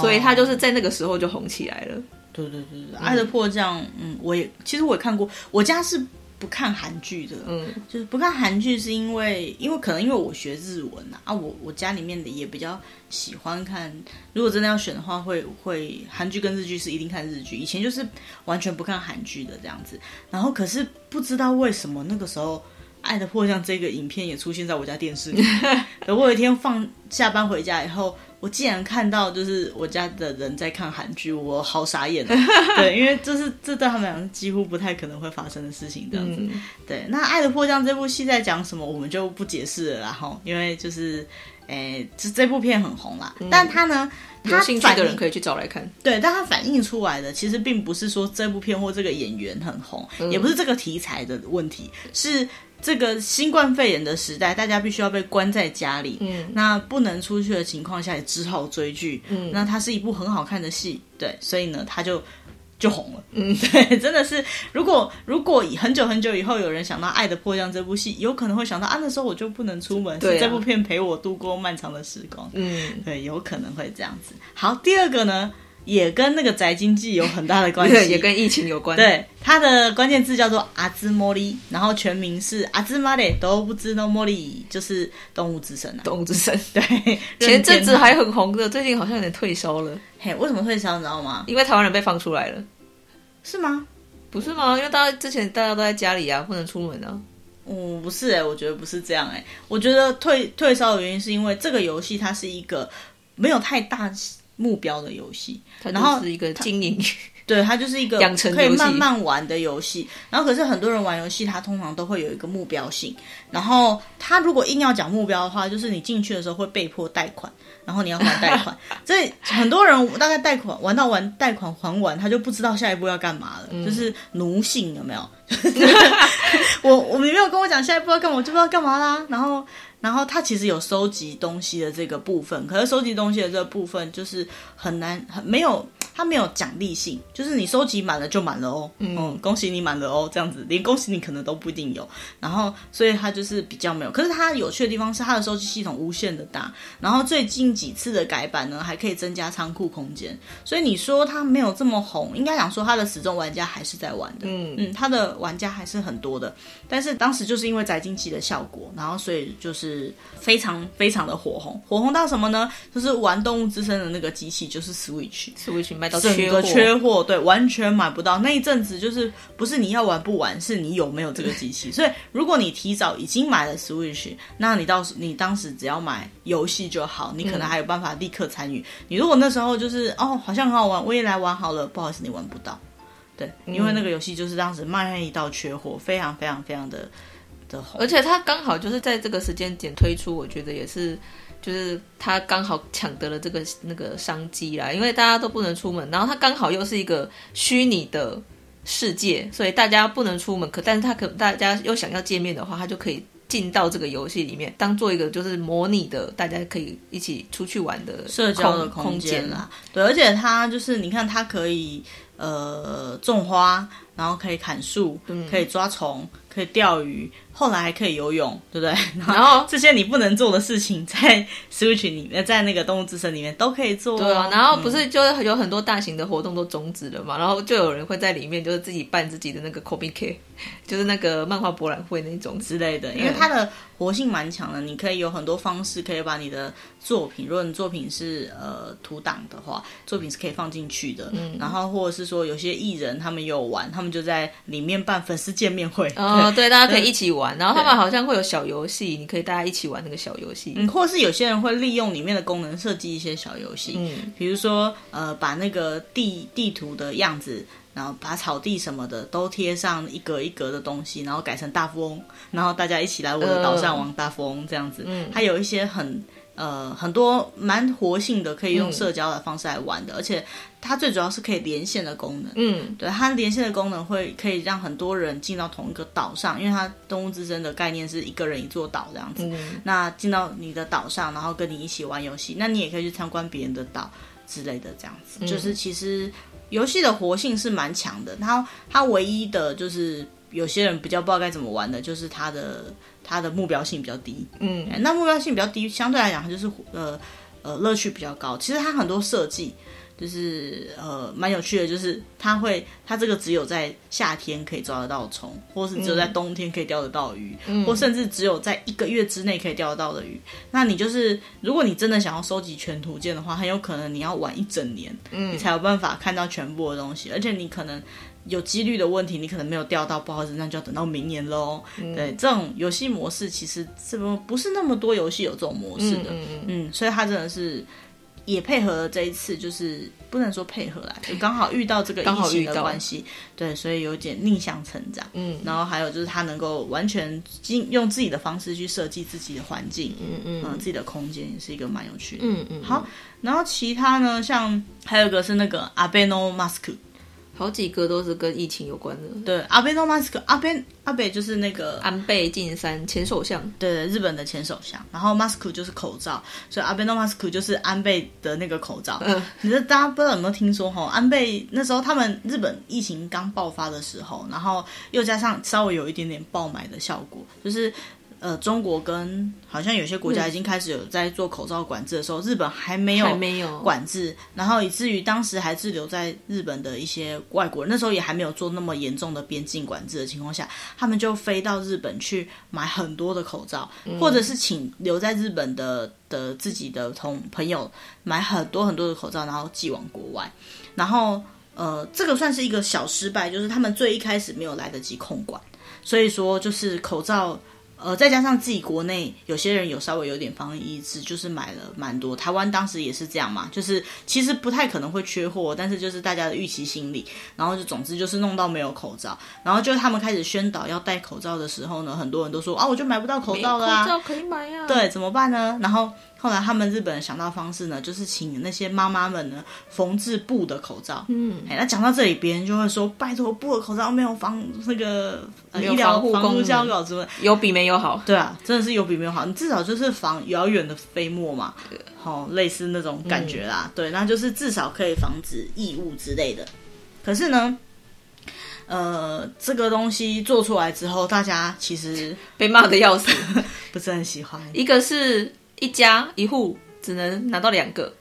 所以它就是在那个时候就红起来了。对对对对，《爱的迫降》嗯，我也其实我也看过。我家是不看韩剧的，嗯，就是不看韩剧是因为因为可能因为我学日文啊，啊我我家里面的也比较喜欢看。如果真的要选的话，会会韩剧跟日剧是一定看日剧。以前就是完全不看韩剧的这样子。然后可是不知道为什么那个时候《爱的迫降》这个影片也出现在我家电视里。我有一天放下班回家以后。我竟然看到，就是我家的人在看韩剧，我好傻眼了。对，因为这是这对他们俩几乎不太可能会发生的事情，这样子。嗯、对，那《爱的迫降》这部戏在讲什么，我们就不解释了啦，哈，因为就是，诶，这这部片很红啦。嗯、但它呢，有兴趣的人可以去找来看。对，但它反映出来的其实并不是说这部片或这个演员很红，嗯、也不是这个题材的问题，是。这个新冠肺炎的时代，大家必须要被关在家里，嗯，那不能出去的情况下，也只好追剧，嗯，那它是一部很好看的戏，对，所以呢，它就就红了，嗯，对，真的是，如果如果很久很久以后有人想到《爱的迫降》这部戏，有可能会想到啊，那时候我就不能出门，对啊，这部片陪我度过漫长的时光，嗯，对，有可能会这样子。好，第二个呢？也跟那个宅经济有很大的关系，也跟疫情有关。对，它的关键字叫做阿兹莫利，然后全名是阿兹玛雷都不知道莫利，就是动物之神啊。动物之神，对，前阵子还很红的，最近好像有点退烧了。嘿，为什么退烧？你知道吗？因为台湾人被放出来了，是吗？不是吗？因为大家之前大家都在家里啊，不能出门啊。嗯，不是哎、欸，我觉得不是这样哎、欸，我觉得退退烧的原因是因为这个游戏它是一个没有太大。目标的游戏，然后是一个经营，对，它就是一个养成可以慢慢玩的游戏。然后可是很多人玩游戏，它通常都会有一个目标性。然后他如果硬要讲目标的话，就是你进去的时候会被迫贷款，然后你要还贷款。所以很多人大概贷款玩到完贷款还完，他就不知道下一步要干嘛了，嗯、就是奴性有没有？我我你没有跟我讲下一步要干嘛，我就不知道干嘛啦。然后。然后他其实有收集东西的这个部分，可是收集东西的这个部分就是很难，很没有，他没有奖励性，就是你收集满了就满了哦，嗯，嗯，恭喜你满了哦，这样子，连恭喜你可能都不一定有。然后，所以他就是比较没有。可是它有趣的地方是它的收集系统无限的大，然后最近几次的改版呢，还可以增加仓库空间。所以你说它没有这么红，应该讲说它的始终玩家还是在玩的，嗯嗯，它的玩家还是很多的。但是当时就是因为宅经济的效果，然后所以就是。是非常非常的火红，火红到什么呢？就是玩动物之森的那个机器，就是 Switch，Switch 卖到整个缺货，对，完全买不到。那一阵子就是不是你要玩不玩，是你有没有这个机器。所以如果你提早已经买了 Switch，那你到时你当时只要买游戏就好，你可能还有办法立刻参与。嗯、你如果那时候就是哦，好像很好玩，我也来玩好了，不好意思，你玩不到。对，因为那个游戏就是当时卖到缺货，非常非常非常的。而且他刚好就是在这个时间点推出，我觉得也是，就是他刚好抢得了这个那个商机啦。因为大家都不能出门，然后他刚好又是一个虚拟的世界，所以大家不能出门，可但是他可大家又想要见面的话，他就可以进到这个游戏里面，当做一个就是模拟的，大家可以一起出去玩的社交的空间啦。对，而且他就是你看，他可以呃种花，然后可以砍树，可以抓虫，可以钓鱼。后来还可以游泳，对不对？然后这些你不能做的事情，在 Switch 里面，在那个动物之森里面都可以做。对啊，然后不是就有很多大型的活动都终止了嘛？嗯、然后就有人会在里面，就是自己办自己的那个 Comic K，就是那个漫画博览会那种之类的。因为它的活性蛮强的，你可以有很多方式可以把你的作品，如果你作品是呃图档的话，作品是可以放进去的。嗯。然后或者是说有些艺人他们有玩，他们就在里面办粉丝见面会。哦哦，对，大家可以一起玩。然后他们好像会有小游戏，你可以大家一起玩那个小游戏。嗯，或是有些人会利用里面的功能设计一些小游戏，嗯，比如说呃，把那个地地图的样子，然后把草地什么的都贴上一格一格的东西，然后改成大富翁，然后大家一起来我的岛上玩大富翁这样子。嗯，它有一些很。呃，很多蛮活性的，可以用社交的方式来玩的，嗯、而且它最主要是可以连线的功能。嗯，对，它连线的功能会可以让很多人进到同一个岛上，因为它动物之森的概念是一个人一座岛这样子。嗯、那进到你的岛上，然后跟你一起玩游戏，那你也可以去参观别人的岛之类的这样子。嗯、就是其实游戏的活性是蛮强的，它它唯一的就是有些人比较不知道该怎么玩的，就是它的。它的目标性比较低，嗯，那目标性比较低，相对来讲，它就是呃呃乐趣比较高。其实它很多设计就是呃蛮有趣的，就是它会它这个只有在夏天可以抓得到虫，或是只有在冬天可以钓得到鱼，嗯、或甚至只有在一个月之内可以钓得到的鱼。那你就是如果你真的想要收集全图鉴的话，很有可能你要玩一整年，嗯，你才有办法看到全部的东西，而且你可能。有几率的问题，你可能没有钓到，不好意思，那就要等到明年喽。嗯、对，这种游戏模式其实这不不是那么多游戏有这种模式的，嗯，嗯，嗯，所以它真的是也配合了这一次，就是不能说配合啦，就刚好遇到这个疫情的关系，对，所以有点逆向成长。嗯，然后还有就是他能够完全用自己的方式去设计自己的环境，嗯嗯，嗯，自己的空间也是一个蛮有趣的。嗯嗯，好，然后其他呢，像还有一个是那个阿贝诺马斯克。好几个都是跟疫情有关的。对，阿贝诺马斯克，阿贝阿贝就是那个安倍晋三前首相，对，日本的前首相。然后马斯克就是口罩，所以阿贝诺马斯克就是安倍的那个口罩。嗯，其实大家不知道有没有听说哈，安倍那时候他们日本疫情刚爆发的时候，然后又加上稍微有一点点爆买的效果，就是。呃，中国跟好像有些国家已经开始有在做口罩管制的时候，嗯、日本还没有没有。管制，然后以至于当时还滞留在日本的一些外国人，那时候也还没有做那么严重的边境管制的情况下，他们就飞到日本去买很多的口罩，嗯、或者是请留在日本的的自己的同朋友买很多很多的口罩，然后寄往国外，然后呃，这个算是一个小失败，就是他们最一开始没有来得及控管，所以说就是口罩。呃，再加上自己国内有些人有稍微有点防疫意志，就是买了蛮多。台湾当时也是这样嘛，就是其实不太可能会缺货，但是就是大家的预期心理，然后就总之就是弄到没有口罩，然后就他们开始宣导要戴口罩的时候呢，很多人都说啊，我就买不到口罩了啊，口罩可以买呀，对，怎么办呢？然后。后来他们日本人想到方式呢，就是请那些妈妈们呢缝制布的口罩。嗯，哎，那讲到这里，别人就会说：“拜托，布的口罩没有防那个呃医疗防护胶稿之类，有比没有好。”对啊，真的是有比没有好。你至少就是防遥远的飞沫嘛，好类似那种感觉啦。嗯、对，那就是至少可以防止异物之类的。可是呢，呃，这个东西做出来之后，大家其实 被骂的要死，不是很喜欢。一个是。一家一户只能拿到两个，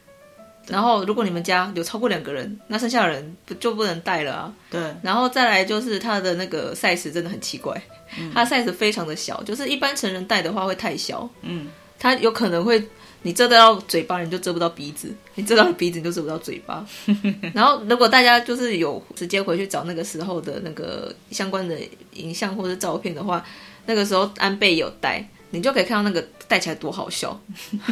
然后如果你们家有超过两个人，那剩下的人不就不能带了啊？对，然后再来就是它的那个 size 真的很奇怪，嗯、它 size 非常的小，就是一般成人戴的话会太小，嗯，它有可能会你遮得到嘴巴，你就遮不到鼻子；你遮到鼻子，你就遮不到嘴巴。然后如果大家就是有直接回去找那个时候的那个相关的影像或者照片的话，那个时候安倍有戴。你就可以看到那个戴起来多好笑，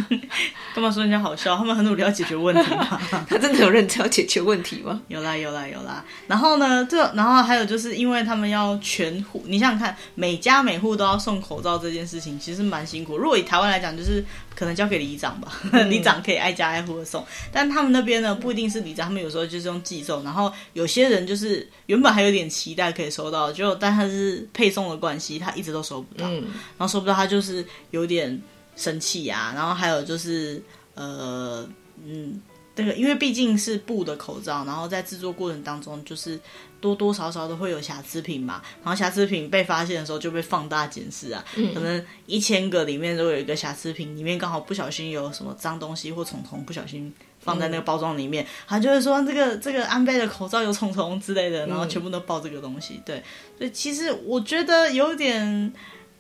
干嘛说人家好笑？他们很努力要解决问题嘛。他真的有认真要解决问题吗？有啦有啦有啦。然后呢，这然后还有就是因为他们要全户，你想想看，每家每户都要送口罩这件事情，其实蛮辛苦。如果以台湾来讲，就是。可能交给里长吧，嗯、里长可以挨家挨户的送，但他们那边呢，不一定是里长，他们有时候就是用寄送，然后有些人就是原本还有点期待可以收到，就但他是配送的关系，他一直都收不到，嗯、然后收不到他就是有点生气呀、啊，然后还有就是呃嗯。这个因为毕竟是布的口罩，然后在制作过程当中，就是多多少少都会有瑕疵品嘛。然后瑕疵品被发现的时候，就被放大检视啊。嗯、可能一千个里面都有一个瑕疵品，里面刚好不小心有什么脏东西或虫虫不小心放在那个包装里面，他、嗯、就会说这个这个安倍的口罩有虫虫之类的，然后全部都爆这个东西。对，所以其实我觉得有点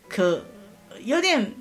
可有点。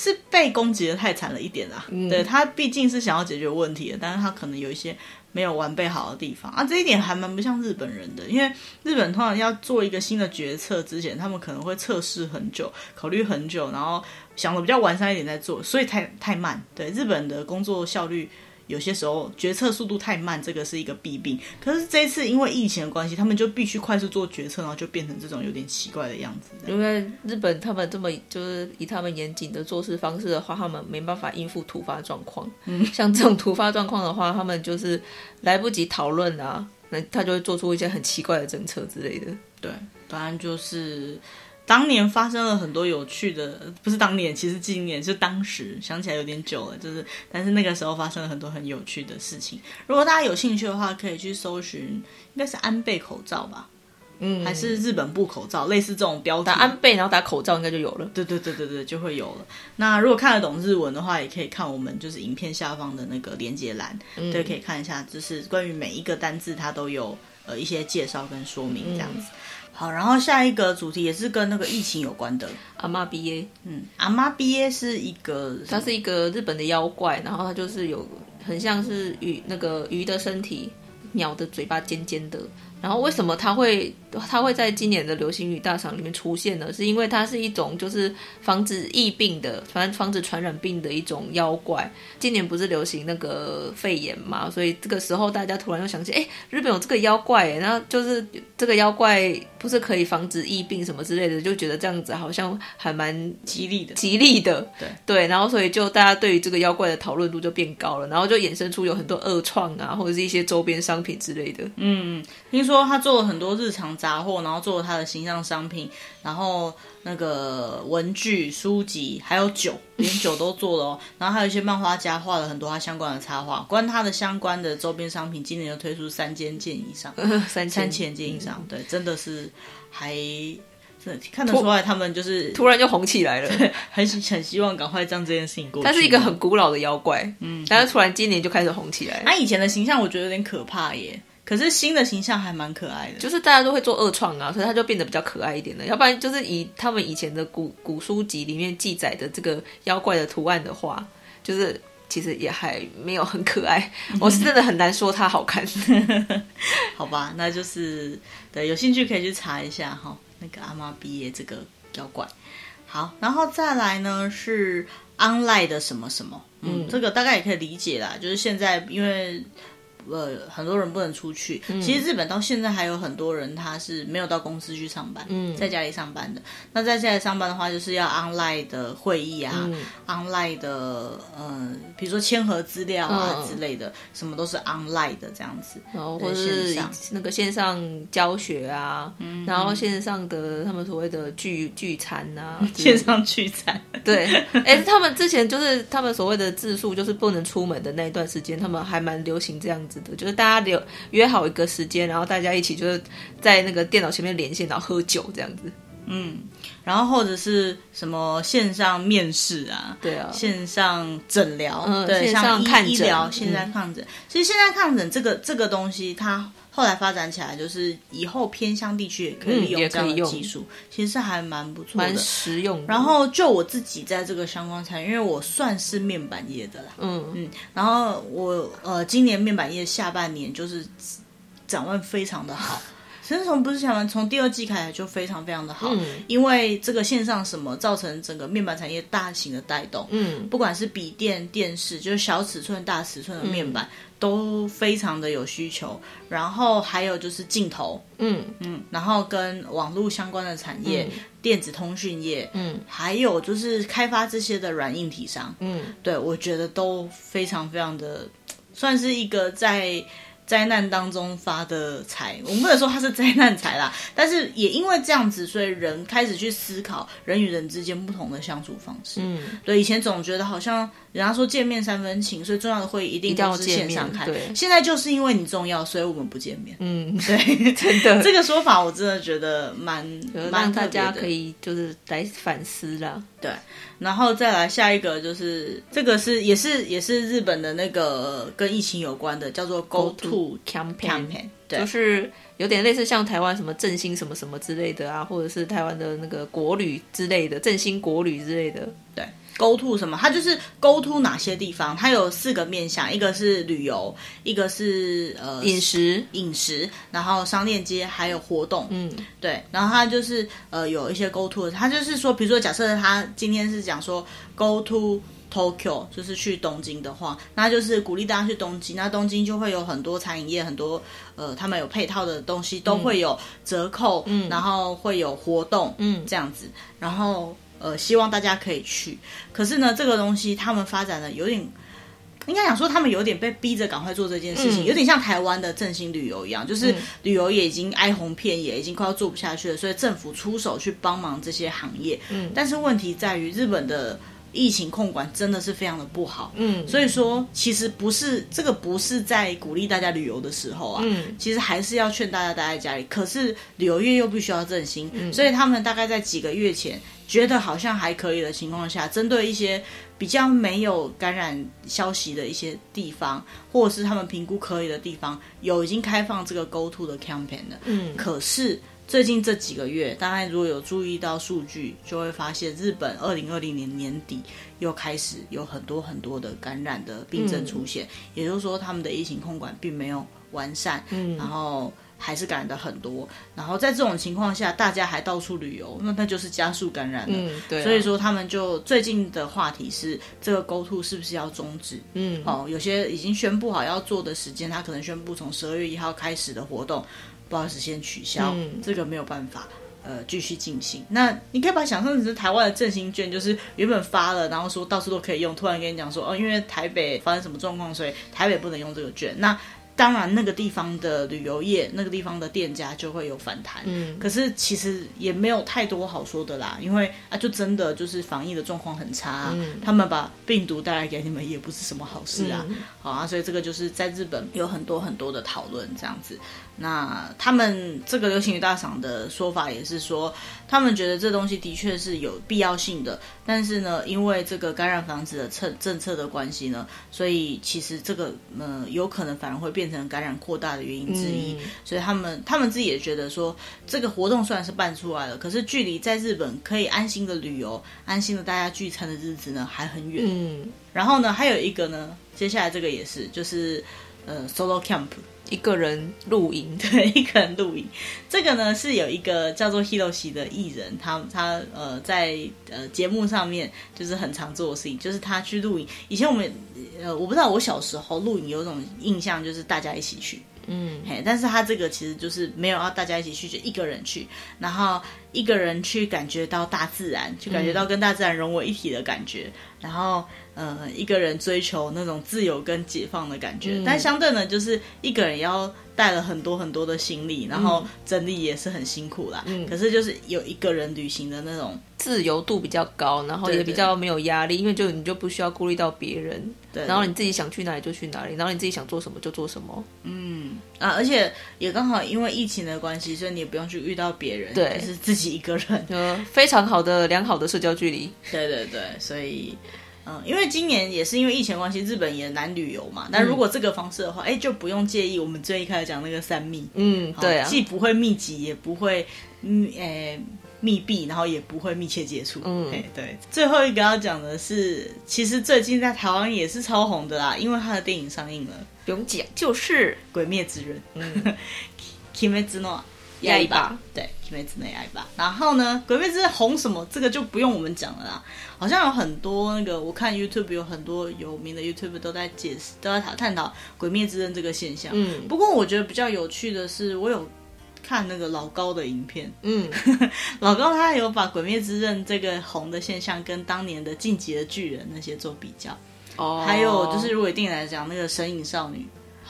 是被攻击的太惨了一点啦，嗯、对他毕竟是想要解决问题的，但是他可能有一些没有完备好的地方啊，这一点还蛮不像日本人的，因为日本通常要做一个新的决策之前，他们可能会测试很久，考虑很久，然后想的比较完善一点再做，所以太太慢。对，日本的工作效率。有些时候决策速度太慢，这个是一个弊病。可是这一次因为疫情的关系，他们就必须快速做决策，然后就变成这种有点奇怪的样子。因为日本他们这么就是以他们严谨的做事方式的话，他们没办法应付突发状况。嗯，像这种突发状况的话，他们就是来不及讨论啊，那他就会做出一些很奇怪的政策之类的。对，当然就是。当年发生了很多有趣的，不是当年，其实今年是当时，想起来有点久了，就是，但是那个时候发生了很多很有趣的事情。如果大家有兴趣的话，可以去搜寻，应该是安倍口罩吧，嗯，还是日本布口罩，类似这种标题，打安倍然后打口罩应该就有了。对对对对对，就会有了。那如果看得懂日文的话，也可以看我们就是影片下方的那个连接栏，嗯、对，可以看一下，就是关于每一个单字它都有呃一些介绍跟说明这样子。嗯好，然后下一个主题也是跟那个疫情有关的。阿妈比耶，嗯，阿妈比耶是一个，它是一个日本的妖怪，然后它就是有很像是鱼那个鱼的身体，鸟的嘴巴尖尖的。然后为什么它会它会在今年的流行语大赏里面出现呢？是因为它是一种就是防止疫病的，反正防止传染病的一种妖怪。今年不是流行那个肺炎嘛，所以这个时候大家突然又想起，哎，日本有这个妖怪，然后就是这个妖怪不是可以防止疫病什么之类的，就觉得这样子好像还蛮吉利的，吉利的，对对。然后所以就大家对于这个妖怪的讨论度就变高了，然后就衍生出有很多二创啊，或者是一些周边商品之类的。嗯，听说他做了很多日常杂货，然后做了他的形象商品，然后那个文具、书籍，还有酒，连酒都做了哦。然后还有一些漫画家画了很多他相关的插画，关他的相关的周边商品，今年就推出三千件以上，三三千件以上，对，真的是还真的看得出来，他们就是突然就红起来了，很很希望赶快将这件事情过去。他是一个很古老的妖怪，嗯，但是突然今年就开始红起来了。他以前的形象我觉得有点可怕耶。可是新的形象还蛮可爱的，就是大家都会做二创啊，所以他就变得比较可爱一点了。要不然就是以他们以前的古古书籍里面记载的这个妖怪的图案的话，就是其实也还没有很可爱。我是真的很难说它好看，好吧？那就是对，有兴趣可以去查一下哈，那个阿妈毕业这个妖怪。好，然后再来呢是 online 的什么什么，嗯，这个大概也可以理解啦，就是现在因为。呃，很多人不能出去。嗯、其实日本到现在还有很多人他是没有到公司去上班，嗯、在家里上班的。那在家里上班的话，就是要 online 的会议啊、嗯、，online 的，呃，比如说签合资料啊、嗯、之类的，什么都是 online 的这样子。然后或者是那个线上教学啊，嗯、然后线上的他们所谓的聚聚餐啊，线上聚餐。对，哎，他们之前就是他们所谓的自述，就是不能出门的那一段时间，他们还蛮流行这样子。就是大家留约好一个时间，然后大家一起就是在那个电脑前面连线，然后喝酒这样子。嗯，然后或者是什么线上面试啊，对啊，线上诊疗，嗯、对，线上看诊，医疗，线上看诊。嗯、其实现在看诊这个这个东西，它。后来发展起来，就是以后偏乡地区也可以利用这样的技术，嗯、其实还蛮不错的，蛮实用的。然后就我自己在这个相关产业，因为我算是面板业的啦，嗯嗯。然后我呃，今年面板业下半年就是展望非常的好。其实从不是想从第二季开始就非常非常的好，嗯、因为这个线上什么造成整个面板产业大型的带动，嗯，不管是笔电、电视，就是小尺寸、大尺寸的面板、嗯、都非常的有需求。然后还有就是镜头，嗯。嗯，然后跟网络相关的产业、嗯、电子通讯业，嗯，还有就是开发这些的软硬体商，嗯，对我觉得都非常非常的算是一个在。灾难当中发的财，我们不能说它是灾难财啦，但是也因为这样子，所以人开始去思考人与人之间不同的相处方式。嗯，对，以前总觉得好像人家说见面三分情，所以重要的会议一定都是线上开。对，现在就是因为你重要，所以我们不见面。嗯，对，真的这个说法我真的觉得蛮蛮让大家可以就是来反思啦。对。然后再来下一个，就是这个是也是也是日本的那个跟疫情有关的，叫做 Go To campaign，, 对。就是有点类似像台湾什么振兴什么什么之类的啊，或者是台湾的那个国旅之类的振兴国旅之类的，对。Go to 什么？它就是 Go to 哪些地方？它有四个面向，一个是旅游，一个是呃饮食，饮食，然后商店街，还有活动。嗯，对。然后它就是呃有一些 Go to，它就是说，比如说假设他今天是讲说 Go to Tokyo，就是去东京的话，那就是鼓励大家去东京。那东京就会有很多餐饮业，很多呃他们有配套的东西都会有折扣，嗯，然后会有活动，嗯，这样子，然后。呃，希望大家可以去。可是呢，这个东西他们发展的有点，应该讲说他们有点被逼着赶快做这件事情，嗯、有点像台湾的振兴旅游一样，就是旅游业已经哀鸿遍野，已经快要做不下去了，所以政府出手去帮忙这些行业。嗯，但是问题在于日本的。疫情控管真的是非常的不好，嗯，所以说其实不是这个不是在鼓励大家旅游的时候啊，嗯，其实还是要劝大家待在家里。可是旅游业又必须要振兴，嗯，所以他们大概在几个月前觉得好像还可以的情况下，针对一些比较没有感染消息的一些地方，或者是他们评估可以的地方，有已经开放这个 Go To 的 campaign 的，嗯，可是。最近这几个月，大家如果有注意到数据，就会发现日本二零二零年年底又开始有很多很多的感染的病症出现，嗯、也就是说他们的疫情控管并没有完善，嗯，然后还是感染的很多，然后在这种情况下，大家还到处旅游，那那就是加速感染了，嗯，对、啊，所以说他们就最近的话题是这个 Go To 是不是要终止？嗯，哦，有些已经宣布好要做的时间，他可能宣布从十二月一号开始的活动。不好意思，先取消，嗯，这个没有办法，呃，继续进行。那你可以把想象成是台湾的振兴券，就是原本发了，然后说到处都可以用，突然跟你讲说，哦，因为台北发生什么状况，所以台北不能用这个券。那当然，那个地方的旅游业，那个地方的店家就会有反弹。嗯，可是其实也没有太多好说的啦，因为啊，就真的就是防疫的状况很差啊，嗯，他们把病毒带来给你们也不是什么好事啊。嗯，好啊，所以这个就是在日本有很多很多的讨论这样子。那他们这个流行语大赏的说法也是说，他们觉得这东西的确是有必要性的，但是呢，因为这个感染防止的政政策的关系呢，所以其实这个呃有可能反而会变成感染扩大的原因之一。嗯、所以他们他们自己也觉得说，这个活动虽然是办出来了，可是距离在日本可以安心的旅游、安心的大家聚餐的日子呢还很远。嗯，然后呢，还有一个呢，接下来这个也是，就是呃 solo camp。一个人露营，对，一个人露营。这个呢是有一个叫做 Hiroshi 的艺人，他他呃在呃节目上面就是很常做的事情，就是他去露营。以前我们呃我不知道，我小时候露营有种印象，就是大家一起去，嗯，嘿，但是他这个其实就是没有要大家一起去，就一个人去，然后一个人去感觉到大自然，去感觉到跟大自然融为一体的感觉，嗯、然后。呃，一个人追求那种自由跟解放的感觉，嗯、但相对呢，就是一个人要带了很多很多的行李，然后整理也是很辛苦啦。嗯，可是就是有一个人旅行的那种自由度比较高，然后也比较没有压力，对对，因为就你就不需要顾虑到别人，对，然后你自己想去哪里就去哪里，然后你自己想做什么就做什么。嗯。啊，而且也刚好因为疫情的关系，所以你也不用去遇到别人，对，就是自己一个人，就非常好的良好的社交距离。对对对，所以。嗯，因为今年也是因为疫情关系，日本也难旅游嘛。但如果这个方式的话，哎、嗯，就不用介意我们最一开始讲那个三密。嗯，对啊，既不会密集，也不会嗯，诶密闭，然后也不会密切接触。嗯，对。最后一个要讲的是，其实最近在台湾也是超红的啦，因为他的电影上映了，不用讲，就是《鬼灭之刃》。嗯，鬼灭之刃。压一把，对，鬼灭之刃压一把。然后呢，鬼灭之刃红什么？这个就不用我们讲了啦。好像有很多那个，我看 YouTube 有很多有名的 YouTube 都在解释，都在探探讨鬼灭之刃这个现象。嗯，不过我觉得比较有趣的是，我有看那个老高的影片。嗯，老高他有把鬼灭之刃这个红的现象跟当年的进击的巨人那些做比较。哦，还有就是如果一定来讲，那个神隐少女，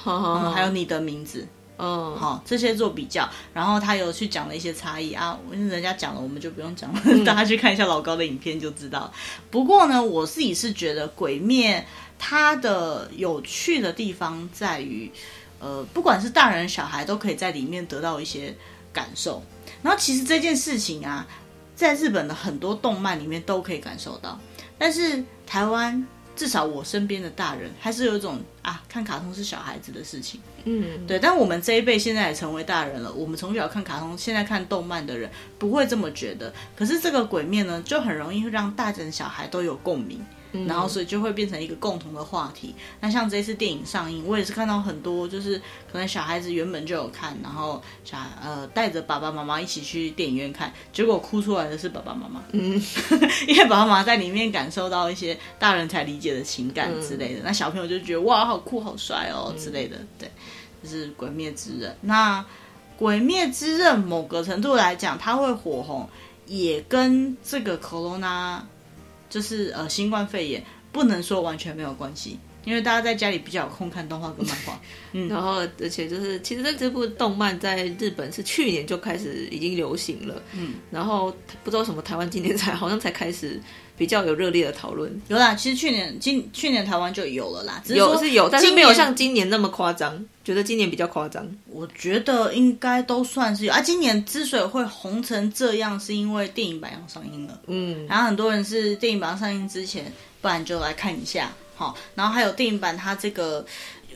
嗯，还有你的名字。嗯，好，这些做比较，然后他有去讲了一些差异啊，人家讲了，我们就不用讲了，嗯、大家去看一下老高的影片就知道。不过呢，我自己是觉得《鬼灭》它的有趣的地方在于，呃，不管是大人小孩都可以在里面得到一些感受。然后其实这件事情啊，在日本的很多动漫里面都可以感受到，但是台湾至少我身边的大人还是有一种啊，看卡通是小孩子的事情。嗯，对。但我们这一辈现在也成为大人了，我们从小看卡通，现在看动漫的人不会这么觉得。可是这个鬼面呢，就很容易让大人小孩都有共鸣。然后，所以就会变成一个共同的话题。那像这次电影上映，我也是看到很多，就是可能小孩子原本就有看，然后小孩呃带着爸爸妈妈一起去电影院看，结果哭出来的是爸爸妈妈。嗯，因为爸爸妈妈在里面感受到一些大人才理解的情感之类的，那小朋友就觉得哇，好酷，好帅哦之类的。对，就是《鬼灭之刃》。那《鬼灭之刃》某个程度来讲，它会火红，也跟这个 Corona。就是呃，新冠肺炎不能说完全没有关系，因为大家在家里比较有空看动画跟漫画，嗯，然后而且就是其实这这部动漫在日本是去年就开始已经流行了，嗯，然后不知道什么台湾今年才 好像才开始比较有热烈的讨论，有啦，其实去年今去年台湾就有了啦，只是有是有，但是没有像今年那么夸张，觉得今年比较夸张，我觉得应该都算是有啊。今年之所以会红成这样，是因为电影版要上映了，嗯，然后很多人是电影版上映之前，不然就来看一下，好，然后还有电影版它这个。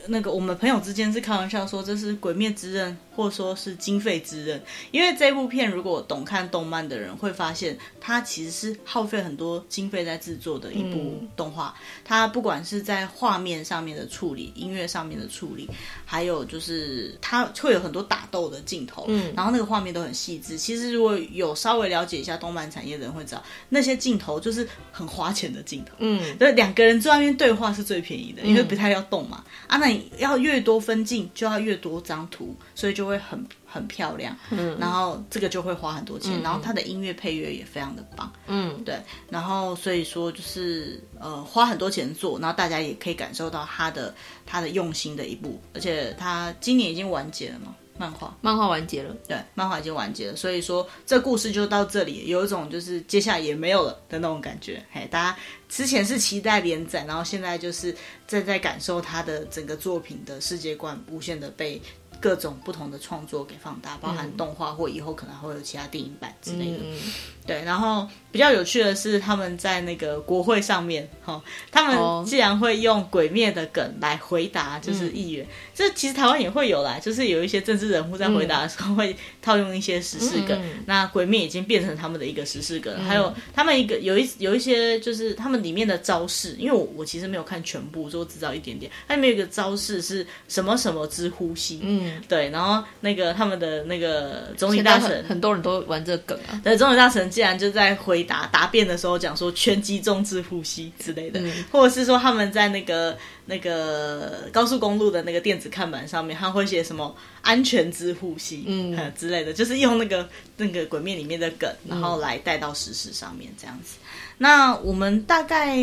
那个我们朋友之间是开玩笑说，这是《鬼灭之刃》或者说是经费之刃，因为这部片如果懂看动漫的人会发现，它其实是耗费很多经费在制作的一部动画。它不管是在画面上面的处理、音乐上面的处理，还有就是它会有很多打斗的镜头，嗯，然后那个画面都很细致。其实如果有稍微了解一下动漫产业的人会知道，那些镜头就是很花钱的镜头，嗯，对，两个人在外面对话是最便宜的，因为不太要动嘛，啊，那。要越多分镜，就要越多张图，所以就会很很漂亮。嗯，然后这个就会花很多钱，嗯、然后它的音乐配乐也非常的棒。嗯，对，然后所以说就是呃花很多钱做，然后大家也可以感受到他的他的用心的一步，而且他今年已经完结了嘛。漫画，漫画完结了，对，漫画已经完结了，所以说这故事就到这里，有一种就是接下来也没有了的那种感觉。嘿，大家之前是期待连载，然后现在就是正在感受他的整个作品的世界观无限的被。各种不同的创作给放大，包含动画或以后可能还会有其他电影版之类的。嗯、对，然后比较有趣的是，他们在那个国会上面，哈、哦，他们既然会用鬼灭的梗来回答，就是议员，这、嗯、其实台湾也会有啦，就是有一些政治人物在回答的时候会套用一些时事梗。嗯、那鬼灭已经变成他们的一个时事梗，嗯、还有他们一个有一有一些就是他们里面的招式，因为我我其实没有看全部，所以我知道一点点。他里面有一个招式是什么什么之呼吸，嗯。对，然后那个他们的那个总理大臣很，很多人都玩这个梗啊。对，总理大臣竟然就在回答答辩的时候讲说“全集中之呼吸”之类的，嗯、或者是说他们在那个那个高速公路的那个电子看板上面，他会写什么“安全之呼吸”嗯之类的，就是用那个那个鬼面里面的梗，然后来带到实事上面这样子。嗯、那我们大概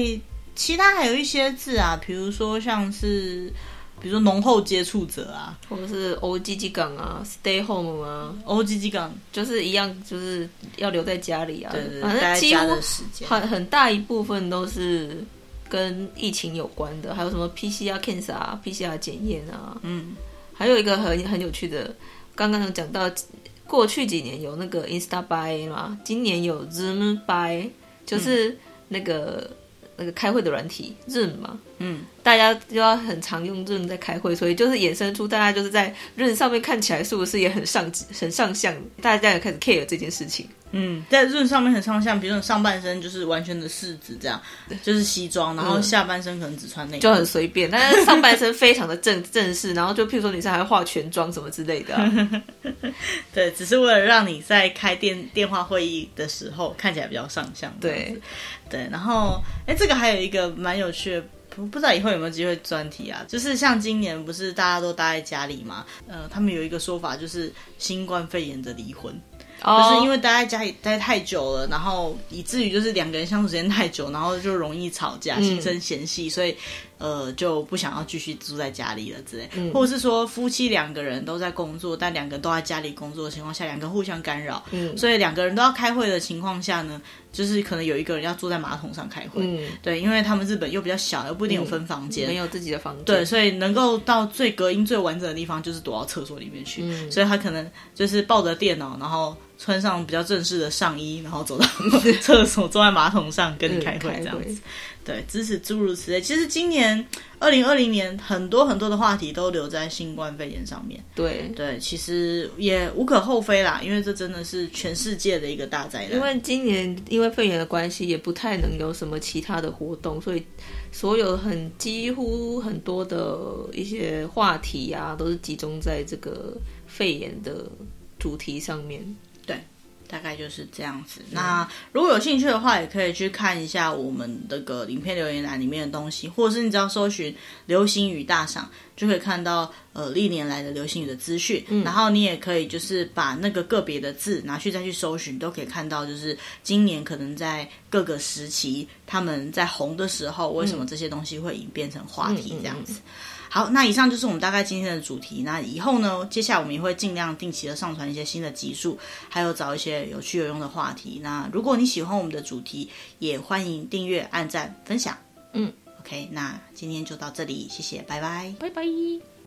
其他还有一些字啊，比如说像是。比如说浓厚接触者啊，或者是 OGG 港啊，Stay Home 啊，OGG 港就是一样，就是要留在家里啊。对对对，反正几乎很很大一部分都是跟疫情有关的，还有什么 PCR cancer 啊，PCR 检验啊。嗯，还有一个很很有趣的，刚刚有讲到，过去几年有那个 Insta Buy 嘛，今年有 Zoom Buy，就是那个。嗯那个开会的软体 Zoom 嘛，嗯，大家就要很常用 Zoom 在开会，所以就是衍生出大家就是在 Zoom 上面看起来是不是也很上很上相，大家也开始 care 这件事情。嗯，在 Zoom 上面很上相，比如说上半身就是完全的柿子这样，就是西装，然后下半身可能只穿内裤，就很随便，但是上半身非常的正正式，然后就譬如说女生还会化全妆什么之类的，啊，对，只是为了让你在开电电话会议的时候看起来比较上相。对，对，然后哎，这个还有一个蛮有趣的，不不知道以后有没有机会专题啊？就是像今年不是大家都待在家里嘛，呃，他们有一个说法就是新冠肺炎的离婚。就是因为待在家里待太久了，然后以至于就是两个人相处时间太久，然后就容易吵架，心生嫌隙，嗯、所以呃，就不想要继续住在家里了之类，嗯、或者是说夫妻两个人都在工作，但两个人都在家里工作的情况下，两个互相干扰，嗯，所以两个人都要开会的情况下呢，就是可能有一个人要坐在马桶上开会，嗯，对，因为他们日本又比较小，又不一定有分房间，嗯、没有自己的房间，对，所以能够到最隔音最完整的地方就是躲到厕所里面去，嗯、所以他可能就是抱着电脑，然后穿上比较正式的上衣，然后走到 厕所，坐在马桶上跟你开会这样子。对，支持诸如此类。其实今年二零二零年，很多很多的话题都留在新冠肺炎上面。对对，其实也无可厚非啦，因为这真的是全世界的一个大灾难。因为今年因为肺炎的关系，也不太能有什么其他的活动，所以所有很几乎很多的一些话题啊，都是集中在这个肺炎的主题上面。大概就是这样子。那如果有兴趣的话，也可以去看一下我们这个影片留言栏里面的东西，或者是你只要搜寻“流行语大赏”，就可以看到呃历年来的流行语的资讯。嗯，然后你也可以就是把那个个别的字拿去再去搜寻，都可以看到就是今年可能在各个时期他们在红的时候，为什么这些东西会演变成话题这样子。好，那以上就是我们大概今天的主题。那以后呢，接下来我们也会尽量定期的上传一些新的集数，还有找一些有趣有用的话题。那如果你喜欢我们的主题，也欢迎订阅、按赞、分享。嗯，OK，那今天就到这里，谢谢，拜拜，拜拜。